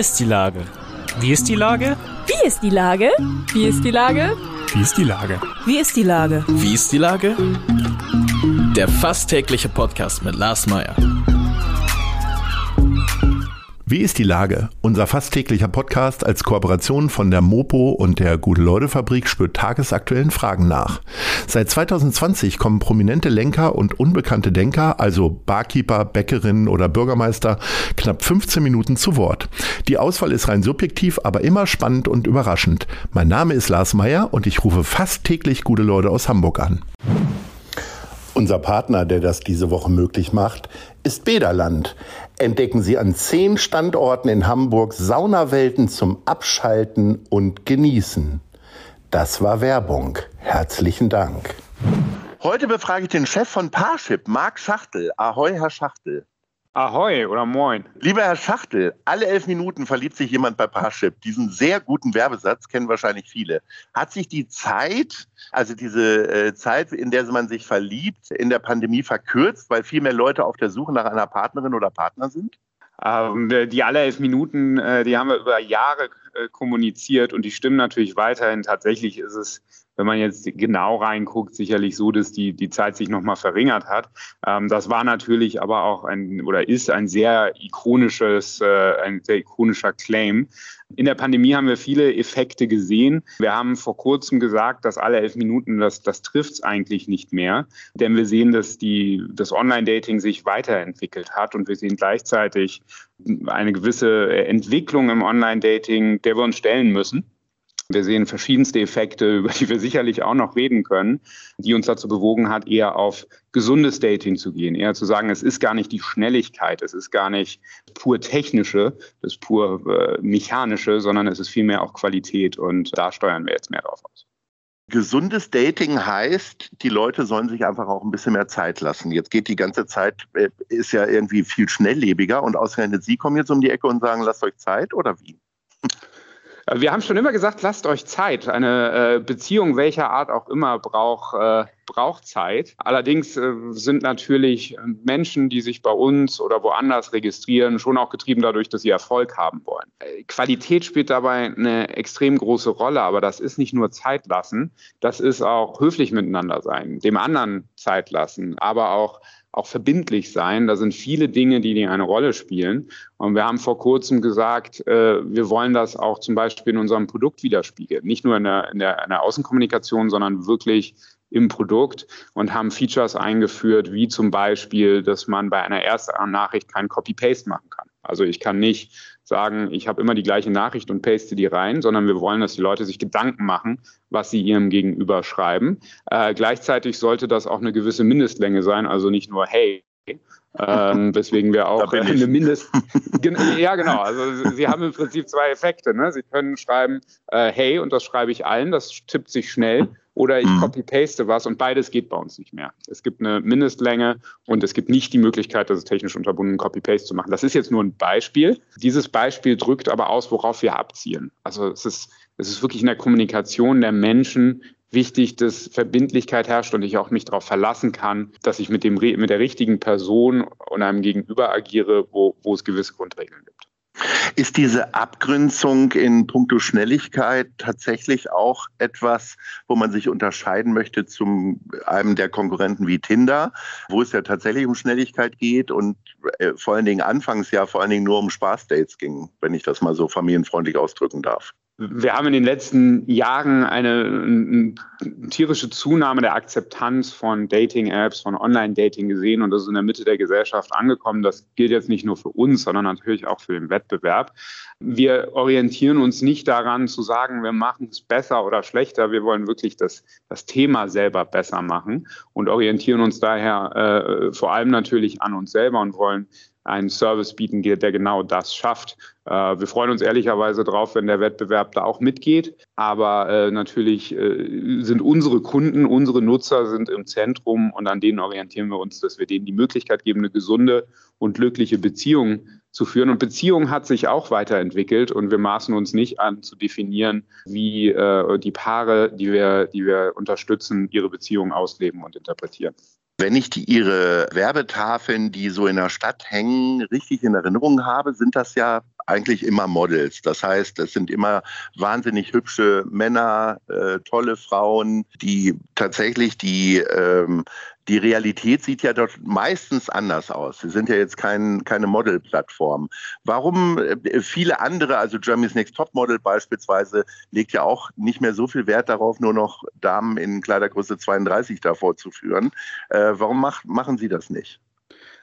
ist die Lage? Wie ist die Lage? Wie ist die Lage? Wie ist die Lage? Wie ist die Lage? Wie ist die Lage? Wie ist die Lage? Der fast tägliche Podcast mit Lars Meyer. Wie ist die Lage? Unser fast täglicher Podcast als Kooperation von der Mopo und der Gute-Leute-Fabrik spürt tagesaktuellen Fragen nach. Seit 2020 kommen prominente Lenker und unbekannte Denker, also Barkeeper, Bäckerinnen oder Bürgermeister, knapp 15 Minuten zu Wort. Die Auswahl ist rein subjektiv, aber immer spannend und überraschend. Mein Name ist Lars Meyer und ich rufe fast täglich gute Leute aus Hamburg an. Unser Partner, der das diese Woche möglich macht, ist Bederland. Entdecken Sie an zehn Standorten in Hamburg Saunawelten zum Abschalten und Genießen. Das war Werbung. Herzlichen Dank. Heute befrage ich den Chef von Parship, Marc Schachtel. Ahoi, Herr Schachtel. Ahoi oder moin. Lieber Herr Schachtel, alle elf Minuten verliebt sich jemand bei Parship. Diesen sehr guten Werbesatz kennen wahrscheinlich viele. Hat sich die Zeit, also diese äh, Zeit, in der man sich verliebt, in der Pandemie verkürzt, weil viel mehr Leute auf der Suche nach einer Partnerin oder Partner sind? Ähm, die alle elf Minuten, äh, die haben wir über Jahre kommuniziert und die stimmen natürlich weiterhin. Tatsächlich ist es wenn man jetzt genau reinguckt, sicherlich so, dass die, die Zeit sich nochmal verringert hat. Ähm, das war natürlich aber auch ein oder ist ein sehr ikonisches, äh, ein sehr ikonischer Claim. In der Pandemie haben wir viele Effekte gesehen. Wir haben vor kurzem gesagt, dass alle elf Minuten, das, das trifft es eigentlich nicht mehr. Denn wir sehen, dass die, das Online-Dating sich weiterentwickelt hat und wir sehen gleichzeitig eine gewisse Entwicklung im Online-Dating, der wir uns stellen müssen. Wir sehen verschiedenste Effekte, über die wir sicherlich auch noch reden können, die uns dazu bewogen hat, eher auf gesundes Dating zu gehen, eher zu sagen, es ist gar nicht die Schnelligkeit, es ist gar nicht pur technische, das pur äh, mechanische, sondern es ist vielmehr auch Qualität und da steuern wir jetzt mehr drauf aus. Gesundes Dating heißt, die Leute sollen sich einfach auch ein bisschen mehr Zeit lassen. Jetzt geht die ganze Zeit, äh, ist ja irgendwie viel schnelllebiger und ausgerechnet Sie kommen jetzt um die Ecke und sagen, lasst euch Zeit oder wie? Wir haben schon immer gesagt, lasst euch Zeit. Eine äh, Beziehung welcher Art auch immer braucht, äh, braucht Zeit. Allerdings äh, sind natürlich Menschen, die sich bei uns oder woanders registrieren, schon auch getrieben dadurch, dass sie Erfolg haben wollen. Qualität spielt dabei eine extrem große Rolle, aber das ist nicht nur Zeit lassen, das ist auch höflich miteinander sein, dem anderen Zeit lassen, aber auch auch verbindlich sein. Da sind viele Dinge, die, eine Rolle spielen. Und wir haben vor kurzem gesagt, äh, wir wollen das auch zum Beispiel in unserem Produkt widerspiegeln. Nicht nur in der, in der, in der Außenkommunikation, sondern wirklich im Produkt und haben Features eingeführt, wie zum Beispiel, dass man bei einer ersten Nachricht kein Copy-Paste machen kann. Also ich kann nicht sagen, ich habe immer die gleiche Nachricht und paste die rein, sondern wir wollen, dass die Leute sich Gedanken machen, was sie ihrem Gegenüber schreiben. Äh, gleichzeitig sollte das auch eine gewisse Mindestlänge sein, also nicht nur hey, ähm, weswegen wir auch eine Mindest. ja, genau. Also Sie haben im Prinzip zwei Effekte. Ne? Sie können schreiben, äh, hey, und das schreibe ich allen, das tippt sich schnell oder ich mhm. copy-paste was und beides geht bei uns nicht mehr. Es gibt eine Mindestlänge und es gibt nicht die Möglichkeit, das technisch unterbunden, Copy-Paste zu machen. Das ist jetzt nur ein Beispiel. Dieses Beispiel drückt aber aus, worauf wir abzielen. Also es ist, es ist wirklich in der Kommunikation der Menschen wichtig, dass Verbindlichkeit herrscht und ich auch mich darauf verlassen kann, dass ich mit, dem, mit der richtigen Person und einem Gegenüber agiere, wo, wo es gewisse Grundregeln gibt. Ist diese Abgrenzung in puncto Schnelligkeit tatsächlich auch etwas, wo man sich unterscheiden möchte zu einem der Konkurrenten wie Tinder, wo es ja tatsächlich um Schnelligkeit geht und äh, vor allen Dingen anfangs ja vor allen Dingen nur um Spaßdates ging, wenn ich das mal so familienfreundlich ausdrücken darf? Wir haben in den letzten Jahren eine, eine, tierische Zunahme der Akzeptanz von Dating-Apps, von Online-Dating gesehen und das ist in der Mitte der Gesellschaft angekommen. Das gilt jetzt nicht nur für uns, sondern natürlich auch für den Wettbewerb. Wir orientieren uns nicht daran zu sagen, wir machen es besser oder schlechter. Wir wollen wirklich das, das Thema selber besser machen und orientieren uns daher äh, vor allem natürlich an uns selber und wollen einen Service bieten, der genau das schafft. Äh, wir freuen uns ehrlicherweise drauf, wenn der Wettbewerb da auch mitgeht. Aber äh, natürlich äh, sind unsere Kunden, unsere Nutzer sind im Zentrum und an denen orientieren wir uns, dass wir denen die Möglichkeit geben, eine gesunde und glückliche Beziehung zu führen. Und Beziehung hat sich auch weiterentwickelt und wir maßen uns nicht an zu definieren, wie die Paare, die wir, die wir unterstützen, ihre Beziehung ausleben und interpretieren. Wenn ich die, Ihre Werbetafeln, die so in der Stadt hängen, richtig in Erinnerung habe, sind das ja eigentlich immer Models. Das heißt, es sind immer wahnsinnig hübsche Männer, äh, tolle Frauen, die tatsächlich die ähm, die Realität sieht ja dort meistens anders aus. Sie sind ja jetzt kein, keine Modelplattform. Warum äh, viele andere, also Germany's Next Top Model beispielsweise, legt ja auch nicht mehr so viel Wert darauf, nur noch Damen in Kleidergröße 32 davor zu führen. Äh, warum macht, machen Sie das nicht?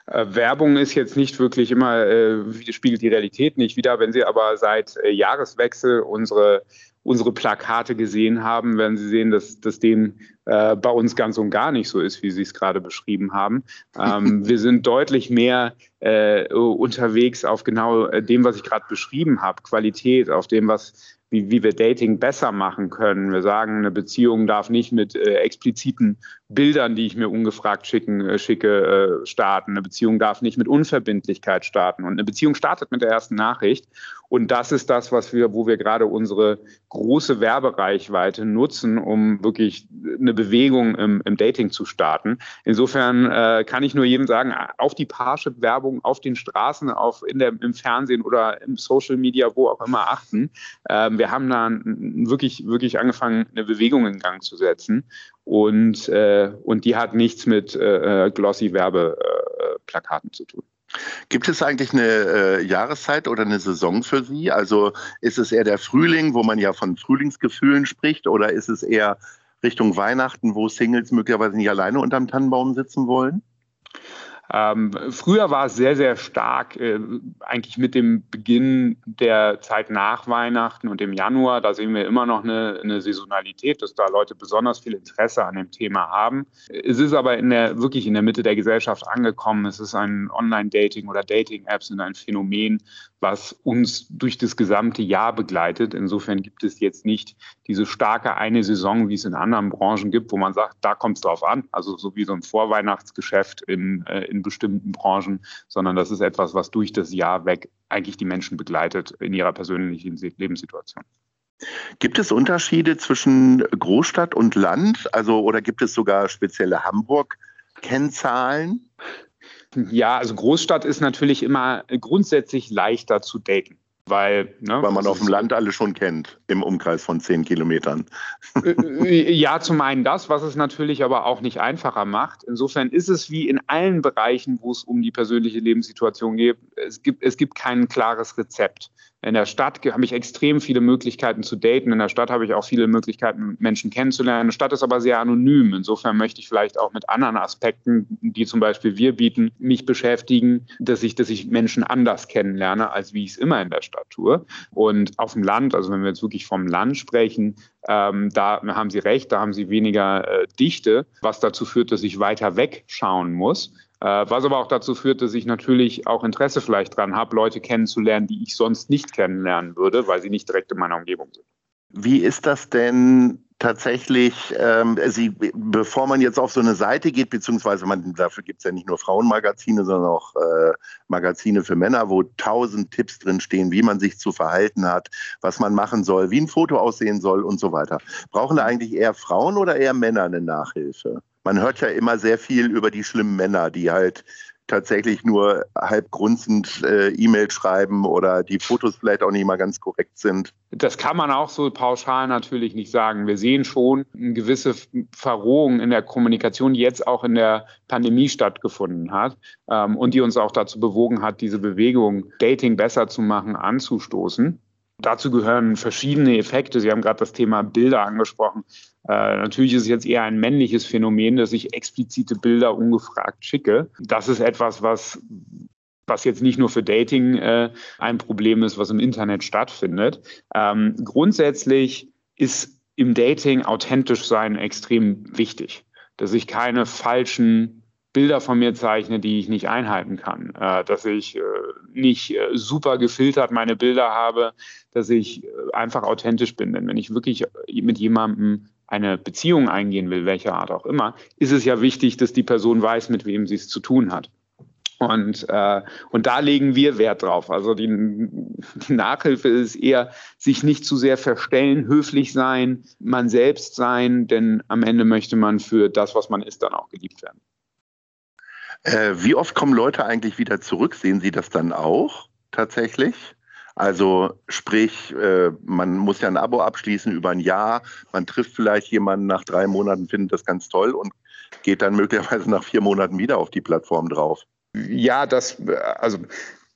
Äh, Werbung ist jetzt nicht wirklich immer, äh, spiegelt die Realität nicht wieder. Wenn Sie aber seit äh, Jahreswechsel unsere, unsere Plakate gesehen haben, werden Sie sehen, dass, dass dem äh, bei uns ganz und gar nicht so ist, wie Sie es gerade beschrieben haben. Ähm, wir sind deutlich mehr äh, unterwegs auf genau äh, dem, was ich gerade beschrieben habe, Qualität, auf dem, was wie, wie wir Dating besser machen können. Wir sagen, eine Beziehung darf nicht mit äh, expliziten Bildern, die ich mir ungefragt schicken, äh, schicke, äh, starten. Eine Beziehung darf nicht mit Unverbindlichkeit starten. Und eine Beziehung startet mit der ersten Nachricht. Und das ist das, was wir, wo wir gerade unsere große Werbereichweite nutzen, um wirklich eine Bewegung im, im Dating zu starten. Insofern äh, kann ich nur jedem sagen, auf die Parship-Werbung auf den Straßen, auf in der, im Fernsehen oder im Social Media, wo auch immer achten. Ähm, wir haben da wirklich, wirklich angefangen, eine Bewegung in Gang zu setzen. Und, äh, und die hat nichts mit äh, äh glossy Werbeplakaten zu tun. Gibt es eigentlich eine äh, Jahreszeit oder eine Saison für Sie? Also ist es eher der Frühling, wo man ja von Frühlingsgefühlen spricht, oder ist es eher Richtung Weihnachten, wo Singles möglicherweise nicht alleine unterm Tannenbaum sitzen wollen? Ähm, früher war es sehr, sehr stark, äh, eigentlich mit dem Beginn der Zeit nach Weihnachten und im Januar. Da sehen wir immer noch eine, eine, Saisonalität, dass da Leute besonders viel Interesse an dem Thema haben. Es ist aber in der, wirklich in der Mitte der Gesellschaft angekommen. Es ist ein Online-Dating oder Dating-Apps sind ein Phänomen, was uns durch das gesamte Jahr begleitet. Insofern gibt es jetzt nicht diese starke eine Saison, wie es in anderen Branchen gibt, wo man sagt, da kommt es drauf an. Also so wie so ein Vorweihnachtsgeschäft in, äh, in bestimmten Branchen, sondern das ist etwas, was durch das Jahr weg eigentlich die Menschen begleitet in ihrer persönlichen Lebenssituation. Gibt es Unterschiede zwischen Großstadt und Land? Also oder gibt es sogar spezielle Hamburg-Kennzahlen? Ja, also Großstadt ist natürlich immer grundsätzlich leichter zu daten. Weil, ne, weil man auf dem Land alle schon kennt, im Umkreis von zehn Kilometern. Ja, zum einen das, was es natürlich aber auch nicht einfacher macht. Insofern ist es wie in allen Bereichen, wo es um die persönliche Lebenssituation geht, es gibt, es gibt kein klares Rezept. In der Stadt habe ich extrem viele Möglichkeiten zu daten. In der Stadt habe ich auch viele Möglichkeiten, Menschen kennenzulernen. Die Stadt ist aber sehr anonym. Insofern möchte ich vielleicht auch mit anderen Aspekten, die zum Beispiel wir bieten, mich beschäftigen, dass ich, dass ich Menschen anders kennenlerne, als wie ich es immer in der Stadt tue. Und auf dem Land, also wenn wir jetzt wirklich vom Land sprechen, ähm, da haben Sie recht, da haben Sie weniger äh, Dichte, was dazu führt, dass ich weiter wegschauen muss. Äh, was aber auch dazu führt, dass ich natürlich auch Interesse vielleicht dran habe, Leute kennenzulernen, die ich sonst nicht kennenlernen würde, weil sie nicht direkt in meiner Umgebung sind. Wie ist das denn tatsächlich, ähm, Sie, bevor man jetzt auf so eine Seite geht, beziehungsweise man, dafür gibt es ja nicht nur Frauenmagazine, sondern auch äh, Magazine für Männer, wo tausend Tipps drin stehen, wie man sich zu verhalten hat, was man machen soll, wie ein Foto aussehen soll und so weiter. Brauchen da eigentlich eher Frauen oder eher Männer eine Nachhilfe? Man hört ja immer sehr viel über die schlimmen Männer, die halt tatsächlich nur halb grunzend äh, E-Mail schreiben oder die Fotos vielleicht auch nicht mal ganz korrekt sind. Das kann man auch so pauschal natürlich nicht sagen. Wir sehen schon eine gewisse Verrohung in der Kommunikation, die jetzt auch in der Pandemie stattgefunden hat ähm, und die uns auch dazu bewogen hat, diese Bewegung, Dating besser zu machen, anzustoßen. Dazu gehören verschiedene Effekte. Sie haben gerade das Thema Bilder angesprochen. Äh, natürlich ist es jetzt eher ein männliches Phänomen, dass ich explizite Bilder ungefragt schicke. Das ist etwas, was was jetzt nicht nur für Dating äh, ein Problem ist, was im Internet stattfindet. Ähm, grundsätzlich ist im Dating authentisch sein extrem wichtig, dass ich keine falschen Bilder von mir zeichne, die ich nicht einhalten kann, äh, dass ich äh, nicht äh, super gefiltert meine Bilder habe, dass ich einfach authentisch bin. Denn wenn ich wirklich mit jemandem eine Beziehung eingehen will, welcher Art auch immer, ist es ja wichtig, dass die Person weiß, mit wem sie es zu tun hat. Und, äh, und da legen wir Wert drauf. Also die, die Nachhilfe ist eher, sich nicht zu sehr verstellen, höflich sein, man selbst sein, denn am Ende möchte man für das, was man ist, dann auch geliebt werden. Äh, wie oft kommen Leute eigentlich wieder zurück? Sehen Sie das dann auch tatsächlich? Also sprich, äh, man muss ja ein Abo abschließen über ein Jahr, man trifft vielleicht jemanden nach drei Monaten, findet das ganz toll und geht dann möglicherweise nach vier Monaten wieder auf die Plattform drauf. Ja, das, also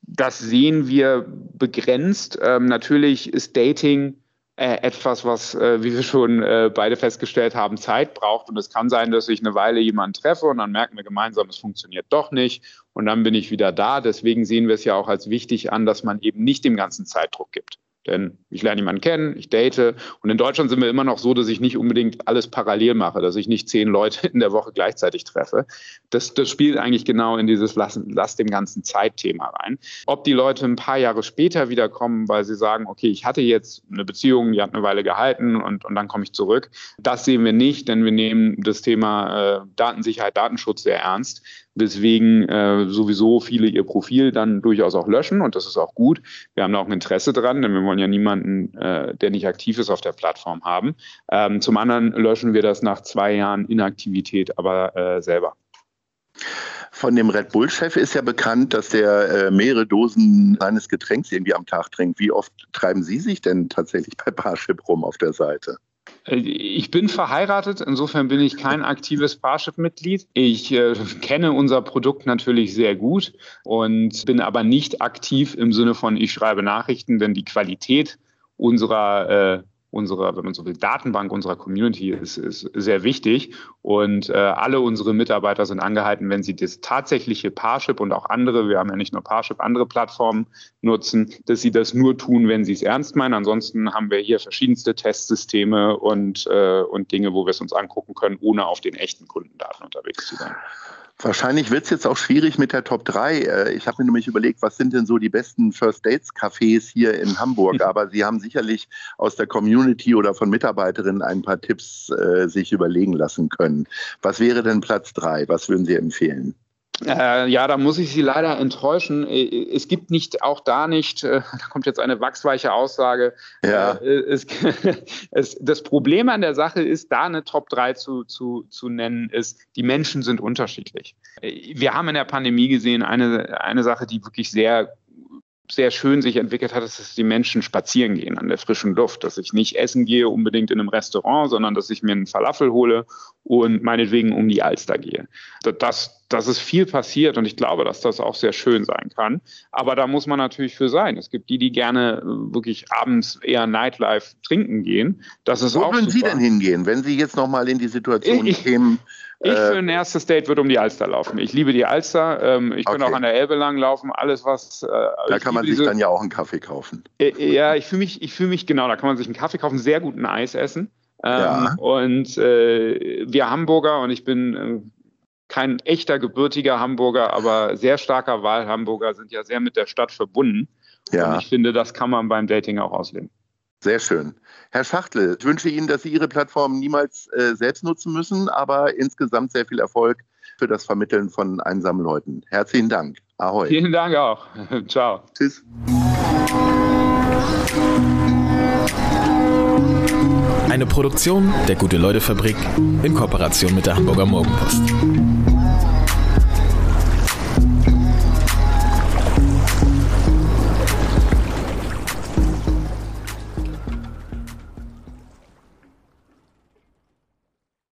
das sehen wir begrenzt. Ähm, natürlich ist Dating äh, etwas, was, äh, wie wir schon äh, beide festgestellt haben, Zeit braucht. Und es kann sein, dass ich eine Weile jemanden treffe und dann merken wir gemeinsam, es funktioniert doch nicht. Und dann bin ich wieder da. Deswegen sehen wir es ja auch als wichtig an, dass man eben nicht dem ganzen Zeitdruck gibt. Denn ich lerne jemanden kennen, ich date. Und in Deutschland sind wir immer noch so, dass ich nicht unbedingt alles parallel mache, dass ich nicht zehn Leute in der Woche gleichzeitig treffe. Das, das spielt eigentlich genau in dieses Lass, Lass dem ganzen Zeitthema rein. Ob die Leute ein paar Jahre später wiederkommen, weil sie sagen, okay, ich hatte jetzt eine Beziehung, die hat eine Weile gehalten und, und dann komme ich zurück, das sehen wir nicht, denn wir nehmen das Thema äh, Datensicherheit, Datenschutz sehr ernst weswegen äh, sowieso viele ihr Profil dann durchaus auch löschen und das ist auch gut. Wir haben da auch ein Interesse dran, denn wir wollen ja niemanden, äh, der nicht aktiv ist, auf der Plattform haben. Ähm, zum anderen löschen wir das nach zwei Jahren Inaktivität aber äh, selber. Von dem Red Bull-Chef ist ja bekannt, dass der äh, mehrere Dosen seines Getränks irgendwie am Tag trinkt. Wie oft treiben Sie sich denn tatsächlich bei Parship rum auf der Seite? Äh, ich bin verheiratet, insofern bin ich kein aktives Parship-Mitglied. Ich äh, kenne unser Produkt natürlich sehr gut und bin aber nicht aktiv im Sinne von, ich schreibe Nachrichten, denn die Qualität unserer äh, unserer, wenn man so will, Datenbank unserer Community ist, ist sehr wichtig. Und äh, alle unsere Mitarbeiter sind angehalten, wenn sie das tatsächliche Parship und auch andere, wir haben ja nicht nur Parship, andere Plattformen nutzen, dass sie das nur tun, wenn sie es ernst meinen. Ansonsten haben wir hier verschiedenste Testsysteme und, äh, und Dinge, wo wir es uns angucken können, ohne auf den echten Kundendaten unterwegs zu sein. Wahrscheinlich wird es jetzt auch schwierig mit der Top 3. Äh, ich habe mir nämlich überlegt, was sind denn so die besten First Dates Cafés hier in Hamburg? Aber Sie haben sicherlich aus der Community oder von Mitarbeiterinnen ein paar Tipps äh, sich überlegen lassen können. Was wäre denn Platz 3? Was würden Sie empfehlen? Äh, ja, da muss ich Sie leider enttäuschen. Äh, es gibt nicht, auch da nicht, äh, da kommt jetzt eine wachsweiche Aussage. Ja. Äh, es, es, das Problem an der Sache ist, da eine Top 3 zu, zu, zu nennen, ist, die Menschen sind unterschiedlich. Wir haben in der Pandemie gesehen, eine, eine Sache, die wirklich sehr sehr schön sich entwickelt hat, ist, dass die Menschen spazieren gehen an der frischen Luft, dass ich nicht essen gehe unbedingt in einem Restaurant, sondern dass ich mir einen Falafel hole und meinetwegen um die Alster gehe. Das, das ist viel passiert und ich glaube, dass das auch sehr schön sein kann. Aber da muss man natürlich für sein. Es gibt die, die gerne äh, wirklich abends eher Nightlife trinken gehen. Das ist Wo auch würden Sie denn hingehen, wenn Sie jetzt nochmal in die Situation ich, kämen? Ich für ein erstes Date würde um die Alster laufen. Ich liebe die Alster. Ähm, ich okay. könnte auch an der Elbe lang laufen. Alles, was. Äh, da kann man sich diese, dann ja auch einen Kaffee kaufen. Äh, ja, ich fühle mich, ich fühle mich genau. Da kann man sich einen Kaffee kaufen, sehr guten Eis essen. Ähm, ja. Und äh, wir Hamburger und ich bin äh, kein echter gebürtiger Hamburger, aber sehr starker Wahlhamburger sind ja sehr mit der Stadt verbunden. Ja. Und ich finde, das kann man beim Dating auch ausleben. Sehr schön. Herr Schachtel, ich wünsche Ihnen, dass Sie Ihre Plattform niemals äh, selbst nutzen müssen, aber insgesamt sehr viel Erfolg für das Vermitteln von einsamen Leuten. Herzlichen Dank. Ahoi. Vielen Dank auch. Ciao. Tschüss. Eine Produktion der Gute-Leute-Fabrik in Kooperation mit der Hamburger Morgenpost.